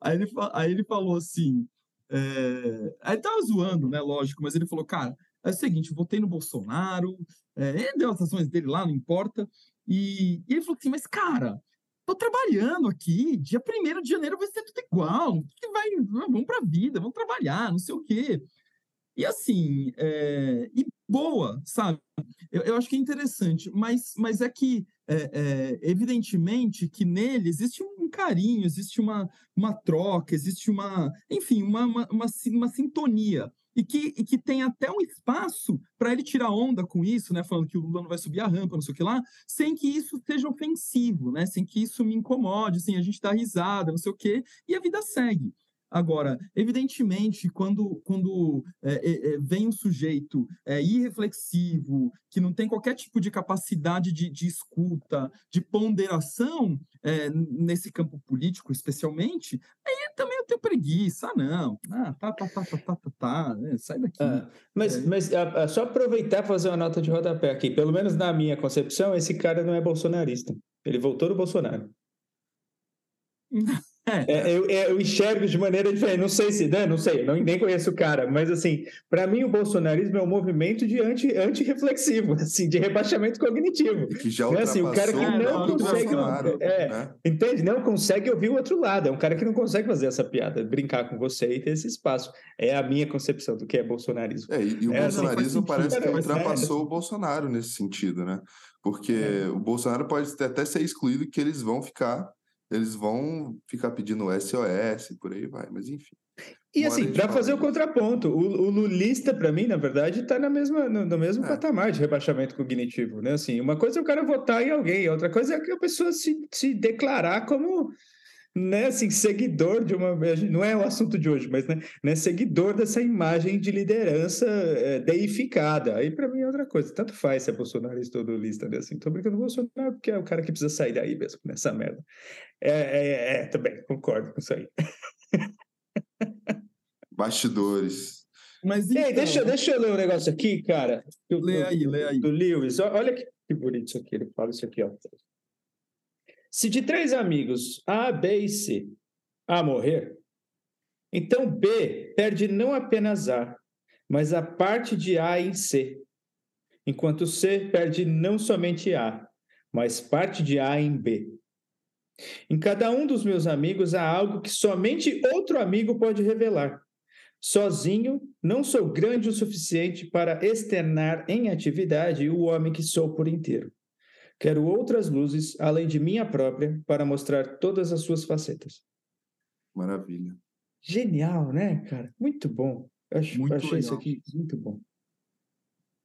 Aí ele, aí ele falou assim, é... aí tava zoando, né, lógico, mas ele falou, cara, é o seguinte, votei no Bolsonaro, é, ele deu as ações dele lá, não importa, e, e ele falou assim, mas cara, tô trabalhando aqui, dia 1 de janeiro vai ser tudo igual, que vai, vamos pra vida, vamos trabalhar, não sei o quê. E assim, é, e boa, sabe? Eu, eu, acho que é interessante, mas, mas é que, é, é, evidentemente, que nele existe um carinho, existe uma, uma troca, existe uma, enfim, uma, uma, uma, uma sintonia. E que, e que tem até um espaço para ele tirar onda com isso, né? Falando que o Lula não vai subir a rampa, não sei o que lá, sem que isso seja ofensivo, né? Sem que isso me incomode, sem a gente dar risada, não sei o quê, e a vida segue. Agora, evidentemente, quando, quando é, é, vem um sujeito é, irreflexivo, que não tem qualquer tipo de capacidade de, de escuta, de ponderação é, nesse campo político, especialmente, aí também eu tenho preguiça. Ah, não, ah, tá, tá, tá, tá, tá, tá, tá né, sai daqui. Ah, mas, é. mas a, a, só aproveitar e fazer uma nota de rodapé aqui. Pelo menos na minha concepção, esse cara não é bolsonarista. Ele voltou do Bolsonaro. <laughs> É, é, eu, é, eu, enxergo de maneira diferente. Não sei se, né? não sei, não, nem conheço o cara, mas assim, para mim o bolsonarismo é um movimento de anti, anti-reflexivo, <laughs> assim, de rebaixamento cognitivo. Que já né? assim, o cara que não consegue. É, né? Entende? Não consegue ouvir o outro lado. É um cara que não consegue fazer essa piada, brincar com você e ter esse espaço. É a minha concepção do que é bolsonarismo. É, e, e o é, bolsonarismo parece que ultrapassou o Bolsonaro nesse sentido, né? Porque é. o Bolsonaro pode até ser excluído que eles vão ficar eles vão ficar pedindo SOS, por aí vai, mas enfim. E assim, para fazer o contraponto, o, o lulista, para mim, na verdade, está no, no mesmo é. patamar de rebaixamento cognitivo, né? Assim, uma coisa é o cara votar em alguém, outra coisa é que a pessoa se, se declarar como né, assim, seguidor de uma. Não é o assunto de hoje, mas né, né seguidor dessa imagem de liderança é, deificada. Aí, para mim, é outra coisa. Tanto faz se é bolsonarista ou lulista, né? Assim, tô brincando com o Bolsonaro, porque é o cara que precisa sair daí mesmo, nessa merda. É, é, é também, concordo com isso aí. Bastidores. Mas então... Ei, deixa, deixa eu ler um negócio aqui, cara. lê aí, lê aí. Do Lewis. Olha que, que bonito isso aqui. Ele fala isso aqui, ó. Se de três amigos A, B e C A morrer, então B perde não apenas A, mas a parte de A em C, enquanto C perde não somente A, mas parte de A em B. Em cada um dos meus amigos há algo que somente outro amigo pode revelar. Sozinho, não sou grande o suficiente para externar em atividade o homem que sou por inteiro. Quero outras luzes, além de minha própria, para mostrar todas as suas facetas. Maravilha. Genial, né, cara? Muito bom. Acho, muito achei legal. isso aqui muito bom.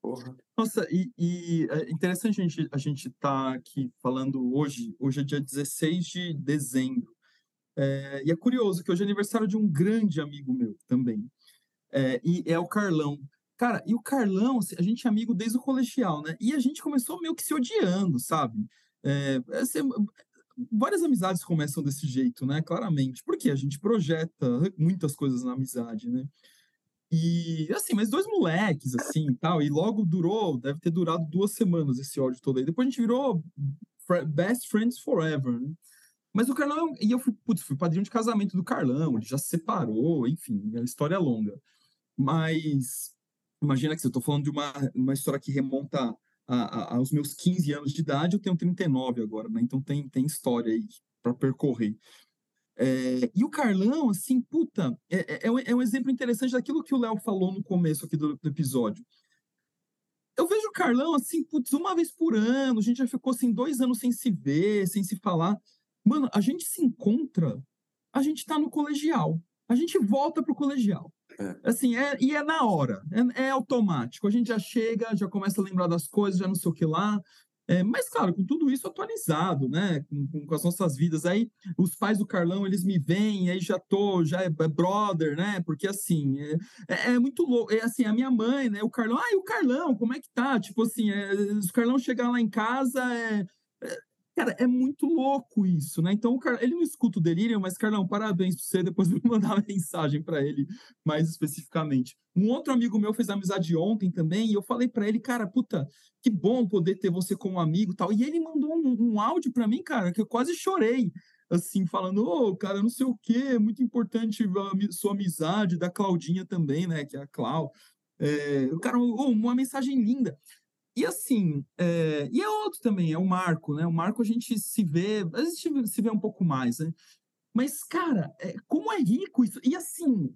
Porra. Nossa, e, e, é interessante a gente a gente estar tá aqui falando hoje. Hoje é dia 16 de dezembro. É, e é curioso que hoje é aniversário de um grande amigo meu também. É, e é o Carlão. Cara, e o Carlão, assim, a gente é amigo desde o colegial, né? E a gente começou meio que se odiando, sabe? É, assim, várias amizades começam desse jeito, né? Claramente. Porque a gente projeta muitas coisas na amizade, né? E assim, mas dois moleques, assim, tal, e logo durou, deve ter durado duas semanas esse ódio todo aí. Depois a gente virou best friends forever, né? Mas o Carlão, e eu fui, putz, fui padrinho de casamento do Carlão, ele já se separou, enfim, é uma história longa. Mas imagina que eu tô falando de uma, uma história que remonta a, a, aos meus 15 anos de idade, eu tenho 39 agora, né? Então tem, tem história aí para percorrer. É, e o Carlão, assim, puta, é, é, é, um, é um exemplo interessante daquilo que o Léo falou no começo aqui do, do, episódio. Eu vejo o Carlão, assim, putz, uma vez por ano, a gente já ficou, assim, dois anos sem se ver, sem se falar. Mano, a gente se encontra, a gente tá no colegial, a gente volta pro colegial. É. Assim, é, e é na hora, é, é, automático. A gente já chega, já começa a lembrar das coisas, já não sei o que lá. É, mas, claro, com tudo isso atualizado, né? Com, com, com, as nossas vidas. Aí, os pais do Carlão, eles me veem, aí já tô, já é, é brother, né? Porque, assim, é, é, muito louco. É assim, a minha mãe, né? O Carlão, ah, e o Carlão, como é que tá? Tipo assim, se o Carlão chegar lá em casa, é Cara, é muito louco isso, né? Então, ele não escuta o delírio, mas, Carlão, parabéns pra você. Depois me mandar uma <laughs> mensagem para ele mais especificamente. Um outro amigo meu fez amizade ontem também, e eu falei para ele, cara, puta, que bom poder ter você como amigo tal. E ele mandou um, um áudio para mim, cara, que eu quase chorei, assim, falando, ô, oh, cara, não sei o quê, muito importante a sua amizade, da Claudinha também, né, que é a Clau. É, cara, oh, uma mensagem linda. E assim, é, e é outro também, é o Marco, né? O Marco a gente se vê, a gente se vê um pouco mais, né? Mas, cara, é, como é rico isso? E assim,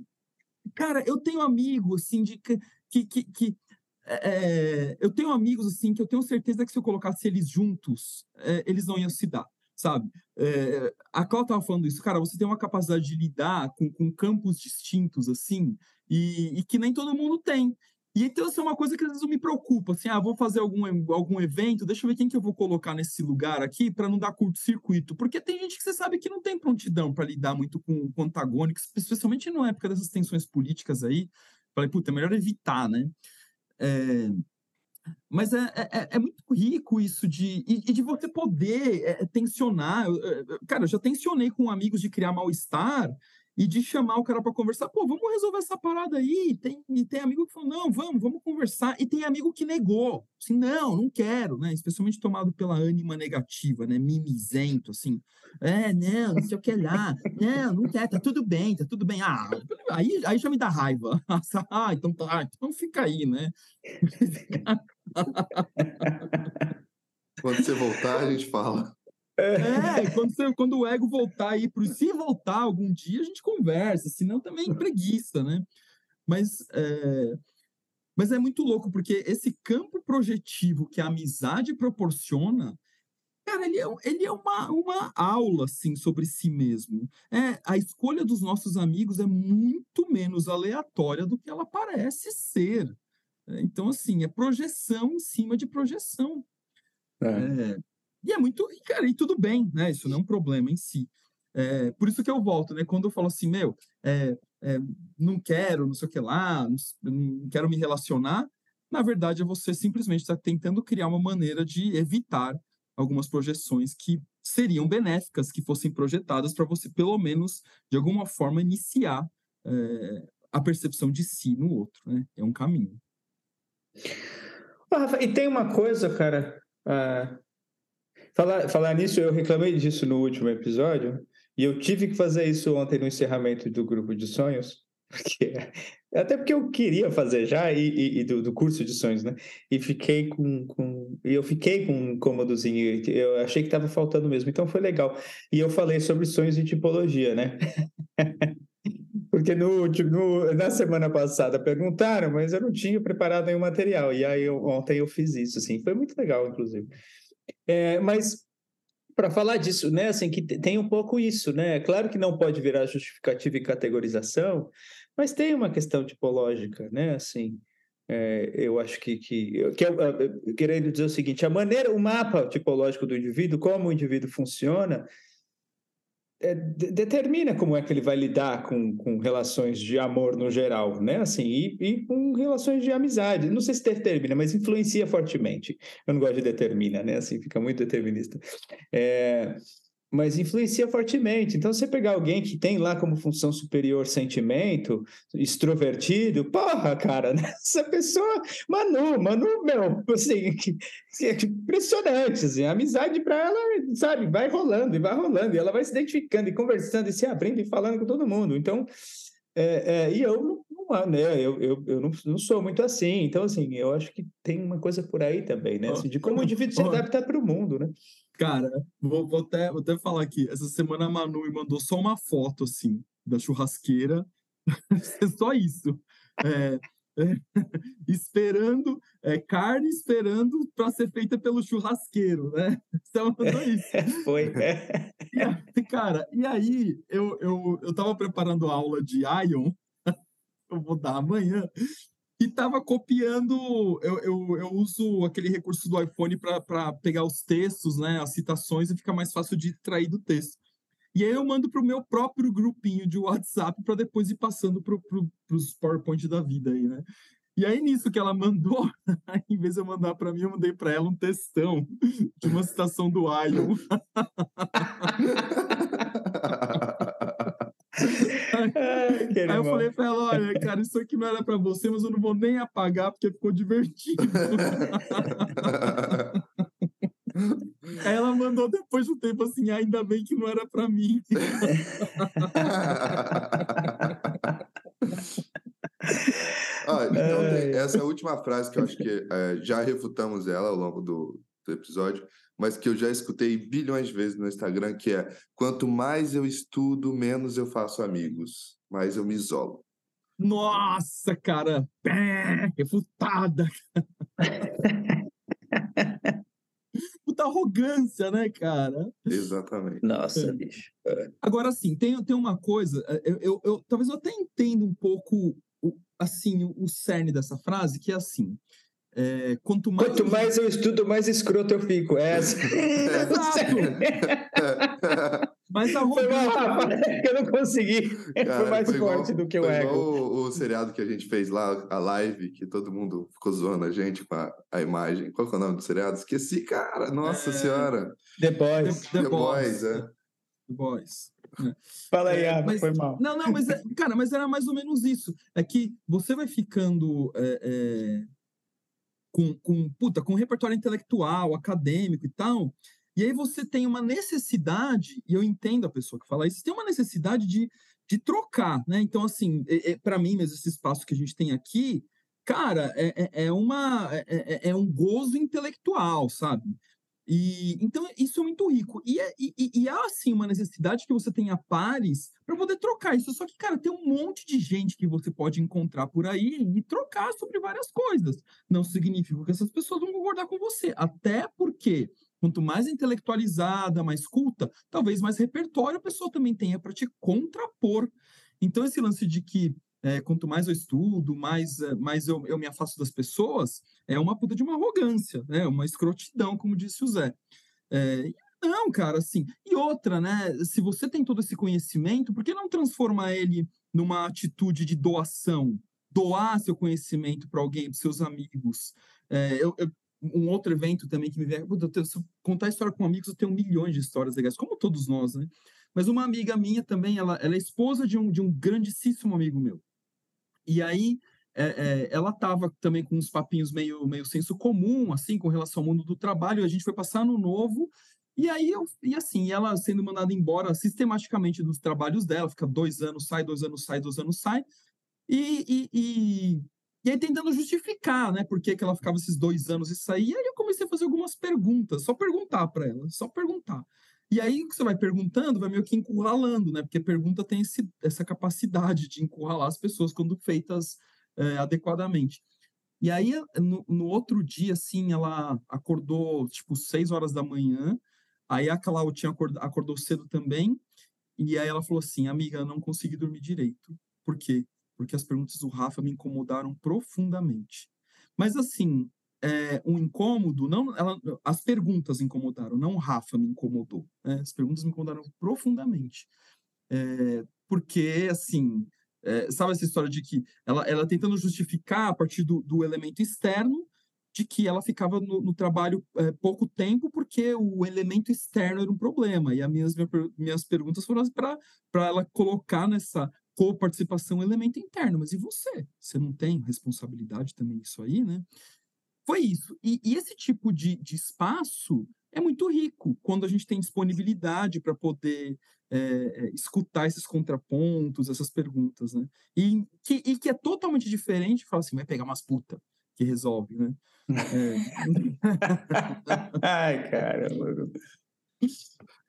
cara, eu tenho amigos, assim, de que, que, que é, eu tenho amigos, assim, que eu tenho certeza que se eu colocasse eles juntos, é, eles não iam se dar, sabe? É, a Cláudia estava falando isso, cara, você tem uma capacidade de lidar com, com campos distintos, assim, e, e que nem todo mundo tem. E então, isso é uma coisa que às vezes me preocupo, assim, ah, vou fazer algum, algum evento, deixa eu ver quem que eu vou colocar nesse lugar aqui para não dar curto-circuito, porque tem gente que você sabe que não tem prontidão para lidar muito com, com antagônicos, especialmente na época dessas tensões políticas aí, falei, puta, é melhor evitar, né? É, mas é, é, é, é, muito rico isso de, e, de você poder é, tensionar. Cara, eu já tensionei com amigos de criar mal-estar e de chamar o cara para conversar, pô, vamos resolver essa parada aí. Tem, e tem amigo que falou, não, vamos, vamos conversar. E tem amigo que negou, assim, não, não quero, né? Especialmente tomado pela ânima negativa, né? Mimizento, assim. É, não, não sei o que lá. Não, não quer, tá tudo bem, tá tudo bem. Ah, aí, aí já me dá raiva. <laughs> ah, então tá, então fica aí, né? <laughs> Quando você voltar, a gente fala. É, quando, você, quando o ego voltar aí, pro, se voltar algum dia, a gente conversa, senão também preguiça, né? Mas é, mas é muito louco, porque esse campo projetivo que a amizade proporciona, cara, ele é, ele é uma, uma aula, assim, sobre si mesmo. É, a escolha dos nossos amigos é muito menos aleatória do que ela parece ser. Então, assim, é projeção em cima de projeção. É. E é muito, cara, e tudo bem, né? Isso não é um problema em si. É, por isso que eu volto, né? Quando eu falo assim, meu, é, é, não quero, não sei o que lá, não, não quero me relacionar, na verdade é você simplesmente está tentando criar uma maneira de evitar algumas projeções que seriam benéficas, que fossem projetadas para você, pelo menos, de alguma forma, iniciar é, a percepção de si no outro, né? É um caminho. Rafa, e tem uma coisa, cara, uh Falar, falar nisso, eu reclamei disso no último episódio, e eu tive que fazer isso ontem no encerramento do grupo de sonhos, <laughs> porque, até porque eu queria fazer já, e, e, e do, do, curso de sonhos, né? E fiquei com, com. Eu fiquei com um cômodozinho, eu achei que estava faltando mesmo, então foi legal. E eu falei sobre sonhos e tipologia, né? <laughs> Porque no, no, na semana passada perguntaram, mas eu não tinha preparado nenhum material. E aí eu, ontem eu fiz isso, assim. Foi muito legal, inclusive. É, mas para falar disso, né, assim, que tem um pouco isso, né? Claro que não pode virar justificativa e categorização, mas tem uma questão tipológica, né? Assim, é, eu acho que, que, que querendo dizer o seguinte, a maneira, o mapa tipológico do indivíduo, como o indivíduo funciona, é, determina como é que ele vai lidar com, com relações de amor no geral, né? Assim, e, e, com relações de amizade. Não sei se determina, mas influencia fortemente. Eu não gosto de determina, né? Assim, fica muito determinista. É, mas influencia fortemente. Então, você pegar alguém que tem lá como função superior sentimento, extrovertido, porra, cara, né? <laughs> essa pessoa, Manu, Manu, meu, assim, que, que é impressionante, assim, a amizade para ela, sabe, vai rolando e vai rolando, e ela vai se identificando e conversando e se abrindo e falando com todo mundo. Então, é, é, e eu não, né, eu, eu, eu não, não sou muito assim, então, assim, eu acho que tem uma coisa por aí também, né, assim, de como o indivíduo se adapta para o mundo, né? Cara, vou, vou, até, vou até falar aqui. Essa semana a Manu me mandou só uma foto, assim, da churrasqueira. <laughs> é só isso. É, é, <laughs> esperando, é, carne esperando para ser feita pelo churrasqueiro, né? <laughs> Então, mandou isso. Foi. E, cara, e aí eu, eu, eu tava preparando a aula de Ion eu vou dar amanhã. E estava copiando, eu, eu, eu uso aquele recurso do iPhone para pegar os textos, né, as citações, e fica mais fácil de extrair do texto. E aí eu mando para o meu próprio grupinho de WhatsApp para depois ir passando para pro, os PowerPoint da vida aí, né? E aí, nisso que ela mandou, <laughs> em vez de eu mandar para mim, eu mandei para ela um textão de uma citação do Ion. <laughs> Aí eu falei para ela, olha, cara, isso aqui não era para você, mas eu não vou nem apagar porque ficou divertido. <laughs> Aí ela mandou depois de um tempo assim, ainda bem que não era para mim. <laughs> ah, então, essa última frase que eu acho que é, já refutamos ela ao longo do, do episódio, mas que eu já escutei bilhões de vezes no Instagram, que é quanto mais eu estudo, menos eu faço amigos, mais eu me isolo. Nossa, cara! Pé, refutada! <laughs> Puta arrogância, né, cara? Exatamente. Nossa, é. bicho. É. Agora, assim, tem, tem uma coisa, é, eu, eu, eu, talvez eu até entenda um pouco, assim, o, o cerne dessa frase, que é assim, é, quanto mais, quanto mais eu estudo, mais escroto eu fico. É essa. <laughs> Exato. Mas a Foi mal, Rafa, eu não consegui. Cara, foi mais foi forte igual, do que o ego. O, o seriado que a gente fez lá, a live, que todo mundo ficou zoando a gente com a, a imagem. Qual que é o nome do seriado? Esqueci, cara. Nossa é... Senhora. The Boys. The, The, The Boys, Boys, é. The Boys. Fala aí, é, mas, foi mal. Não, não, mas, é, cara, mas era mais ou menos isso. É que você vai ficando é, é, com, com, puta, com repertório intelectual, acadêmico e tal, e aí você tem uma necessidade, e eu entendo a pessoa que fala isso, tem uma necessidade de, de trocar, né? Então, assim, é, é para mim mesmo, esse espaço que a gente tem aqui, cara, é, é, é uma, é, é, é um gozo intelectual, sabe? E, então, isso é muito rico. E, é, e, e, há, assim, uma necessidade que você tenha pares para poder trocar isso. Só que, cara, tem um monte de gente que você pode encontrar por aí e trocar sobre várias coisas. Não significa que essas pessoas vão concordar com você. Até porque, quanto mais intelectualizada, mais culta, talvez mais repertório a pessoa também tenha para te contrapor. Então, esse lance de que é, quanto mais eu estudo, mais, é, mais eu, eu me afasto das pessoas, é uma puta de uma arrogância, né? Uma escrotidão, como disse o Zé. É, não, cara, assim. E outra, né? Se você tem todo esse conhecimento, por que não transformar ele numa atitude de doação? Doar seu conhecimento para alguém, para seus amigos. É, eu, eu, um outro evento também que me veio. Se eu contar história com amigos, eu tenho milhões de histórias legais, como todos nós, né? Mas uma amiga minha também, ela, ela é esposa de um, de um grandíssimo amigo meu. E aí é, é, ela estava também com uns papinhos meio, meio senso comum, assim, com relação ao mundo do trabalho, a gente foi passar no novo, e aí, eu, e assim, ela sendo mandada embora sistematicamente dos trabalhos dela, fica dois anos, sai, dois anos, sai, dois anos, sai, e, e, e, e aí tentando justificar, né, por que, que ela ficava esses dois anos e saía, e aí eu comecei a fazer algumas perguntas, só perguntar para ela, só perguntar. E aí que você vai perguntando, vai meio que encurralando, né? Porque pergunta tem esse, essa capacidade de encurralar as pessoas quando feitas é, adequadamente. E aí, no, no, outro dia, assim, ela acordou, tipo, seis horas da manhã, aí a Claudinha acordou, acordou cedo também, e aí ela falou assim, amiga, não consegui dormir direito. Por quê? Porque as perguntas do Rafa me incomodaram profundamente. Mas, assim, é, um incômodo, não, ela, as perguntas incomodaram, não o Rafa me incomodou. Né? As perguntas me incomodaram profundamente. É, porque, assim, é, sabe essa história de que ela, ela tentando justificar a partir do, do elemento externo de que ela ficava no, no trabalho é, pouco tempo porque o elemento externo era um problema. E as minhas, minhas perguntas foram para ela colocar nessa co-participação elemento interno. Mas e você? Você não tem responsabilidade também nisso aí, né? Foi isso. E, e esse tipo de, de espaço é muito rico quando a gente tem disponibilidade para poder é, escutar esses contrapontos, essas perguntas, né? E que, e que é totalmente diferente, fala assim, vai pegar umas puta que resolve, né? É... <laughs> Ai, caramba.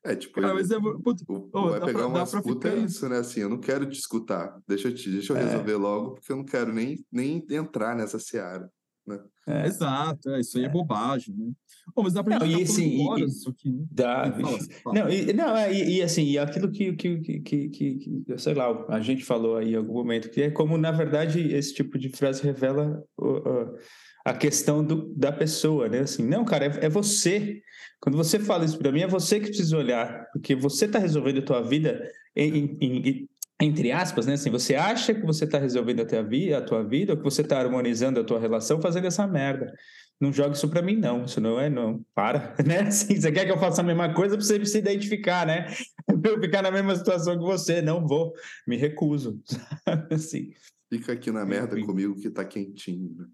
É, tipo, ah, mas é, putz, oh, vai pegar pra, umas puta é isso, né? Assim, eu não quero te escutar. Deixa eu, te, deixa eu é. resolver logo, porque eu não quero nem, nem entrar nessa seara. Né? É. Exato, é, isso aí é, é bobagem, né? Bom, mas dá pra gente não, e, assim, horas isso aqui, né? Dá, fala, fala. Não, e, não é, e, e, assim, aquilo que, que, que, que, que, sei lá, a gente falou aí em algum momento, que é como, na verdade, esse tipo de frase revela uh, uh, a questão do, da pessoa, né? Assim, não, cara, é, é você. Quando você fala isso para mim, é você que precisa olhar, porque você está resolvendo a tua vida em, em, em, entre aspas, né? Assim, você acha que você está resolvendo a tua, vida, a tua vida, ou que você está harmonizando a tua relação fazendo essa merda. Não joga isso para mim, não. Isso não é, não. Para, <laughs> né? Assim, você quer que eu faça a mesma coisa para você se identificar, né? <laughs> Eu ficar na mesma situação que você, não vou. Me recuso. <laughs> assim. Fica aqui na merda Enfim. comigo que tá quentinho. Né?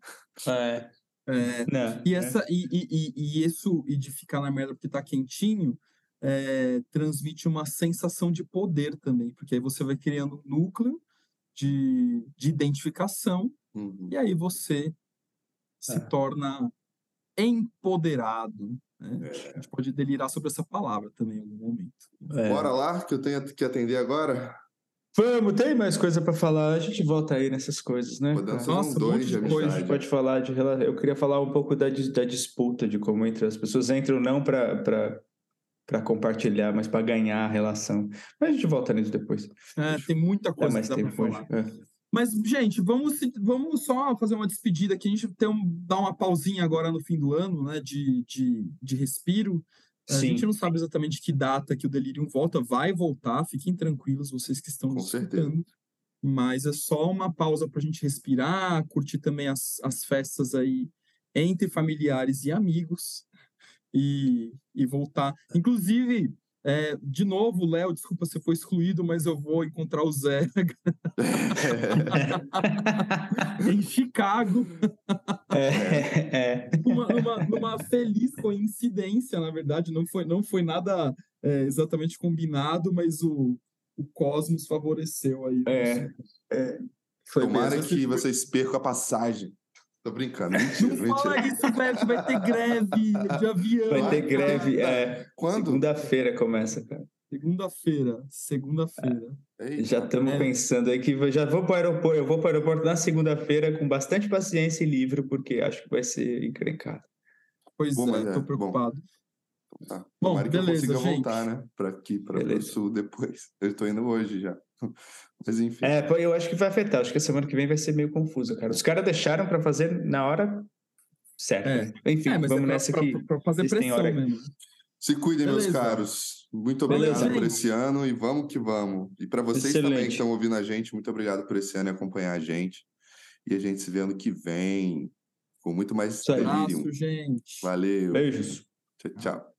É. é. Não, e, é. essa, é. e, e, e, isso, e de ficar na merda porque tá quentinho, é, transmite uma sensação de poder também, porque aí você vai criando um núcleo de, de identificação, uhum. e aí você se é. torna empoderado. Né? É. A gente pode delirar sobre essa palavra também em algum momento. É. Bora lá, que eu tenho que atender agora. Vamos, tem mais coisa para falar. A gente volta aí nessas coisas, né? Podemos Nossa, um dois de coisa. A gente pode falar de. Eu queria falar um pouco da, da disputa, de como entre as pessoas entram não para para compartilhar, mas para ganhar a relação. Mas a gente volta nisso depois. É, tem muita coisa mais que dá para falar. É. Mas, gente, vamos, vamos só fazer uma despedida aqui. A gente tem um, dar uma pausinha agora no fim do ano, né? De, de, de respiro. Sim. A gente não sabe exatamente que data que o Delirium volta, vai voltar, fiquem tranquilos, vocês que estão Com escutando. Mas é só uma pausa para a gente respirar, curtir também as, as festas aí entre familiares e amigos e, e voltar. Inclusive, é, de novo, Léo, desculpa, você foi excluído, mas eu vou encontrar o Zé <laughs> em Chicago. É, é. Uma, uma, uma, feliz coincidência, na verdade, não foi, não foi nada é, exatamente combinado, mas o, o cosmos favoreceu aí. É, é. Tomara mesmo. que vocês percam a passagem. Tô brincando. Mentira, não mentira. fala isso, velho, vai ter greve de avião. Vai ter greve, é. Quando? Segunda-feira começa, cara. Segunda-feira, segunda-feira. É. Já estamos é. pensando aí que já vou para o aeroporto, eu vou para o aeroporto na segunda-feira com bastante paciência e livro, porque acho que vai ser encrencado. Pois bom, é, estou preocupado. Bom, tá. bom beleza, que eu consiga gente. voltar, né? Para aqui, para o sul depois. Eu estou indo hoje já. <laughs> Mas enfim. É, eu acho que vai afetar. Acho que a semana que vem vai ser meio confusa, cara. Os caras deixaram para fazer na hora certa. É. Enfim, é, vamos é pra, nessa pra, aqui. Para fazer pressão mesmo. Se cuidem, Beleza. meus caros. Muito obrigado Beleza, por esse ano e vamos que vamos. E para vocês Excelente. também que estão ouvindo a gente, muito obrigado por esse ano e acompanhar a gente. E a gente se vê ano que vem com muito mais delírio. gente. Valeu. Beijos. Tchau. tchau.